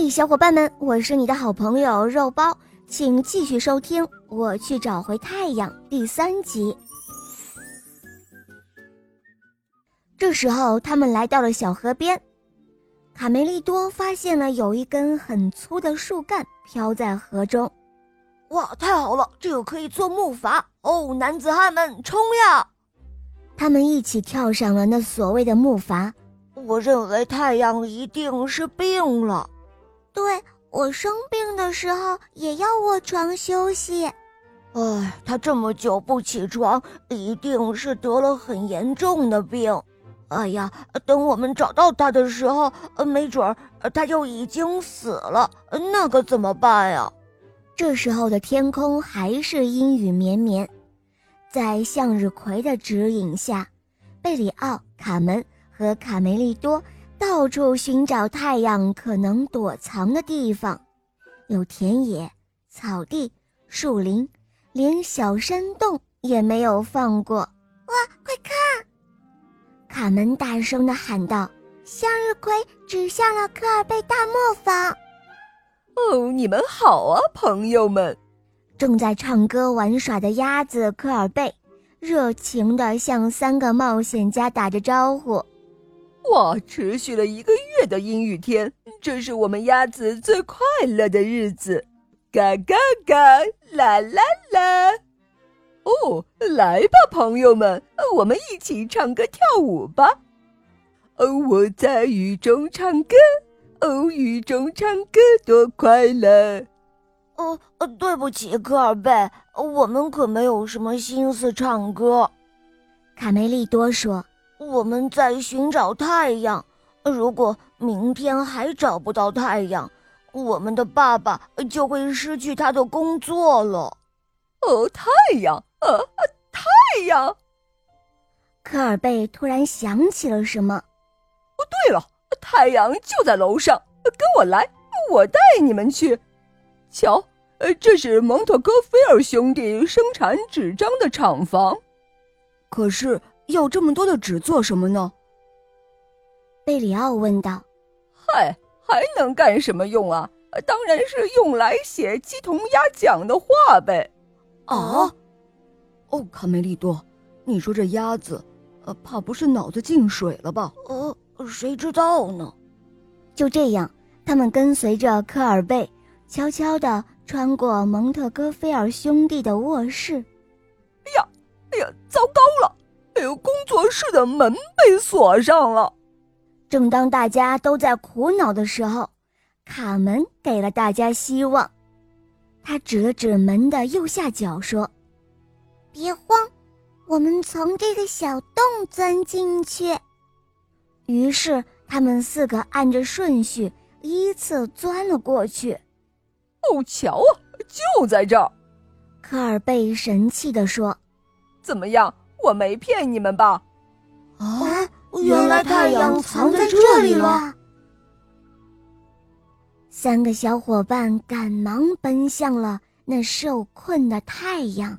嘿，小伙伴们，我是你的好朋友肉包，请继续收听《我去找回太阳》第三集。这时候，他们来到了小河边，卡梅利多发现了有一根很粗的树干飘在河中。哇，太好了，这个可以做木筏哦！男子汉们，冲呀！他们一起跳上了那所谓的木筏。我认为太阳一定是病了。对我生病的时候也要卧床休息。哎，他这么久不起床，一定是得了很严重的病。哎呀，等我们找到他的时候，没准儿他就已经死了，那可怎么办呀？这时候的天空还是阴雨绵绵，在向日葵的指引下，贝里奥、卡门和卡梅利多。到处寻找太阳可能躲藏的地方，有田野、草地、树林，连小山洞也没有放过。哇，快看！卡门大声地喊道：“向日葵指向了科尔贝大磨坊。”哦，你们好啊，朋友们！正在唱歌玩耍的鸭子科尔贝，热情地向三个冒险家打着招呼。哇！持续了一个月的阴雨天，这是我们鸭子最快乐的日子。嘎嘎嘎，啦啦啦！哦，来吧，朋友们，我们一起唱歌跳舞吧。哦，我在雨中唱歌，哦，雨中唱歌多快乐。哦，对不起，科尔贝，我们可没有什么心思唱歌。卡梅利多说。我们在寻找太阳，如果明天还找不到太阳，我们的爸爸就会失去他的工作了。哦，太阳，呃，太阳！科尔贝突然想起了什么。哦，对了，太阳就在楼上，跟我来，我带你们去。瞧，呃，这是蒙特哥菲尔兄弟生产纸张的厂房。可是。要这么多的纸做什么呢？贝里奥问道。“嗨，还能干什么用啊？当然是用来写鸡同鸭讲的话呗。”啊？哦，卡梅利多，你说这鸭子，呃，怕不是脑子进水了吧？呃，谁知道呢？就这样，他们跟随着科尔贝，悄悄地穿过蒙特戈菲尔兄弟的卧室。哎呀，哎呀，糟糕了！工作室的门被锁上了。正当大家都在苦恼的时候，卡门给了大家希望。他指了指门的右下角，说：“别慌，我们从这个小洞钻进去。”于是他们四个按着顺序依次钻了过去。哦，瞧啊，就在这儿！科尔贝神气地说：“怎么样？”我没骗你们吧？啊，原来太阳藏在这里了。三个小伙伴赶忙奔向了那受困的太阳。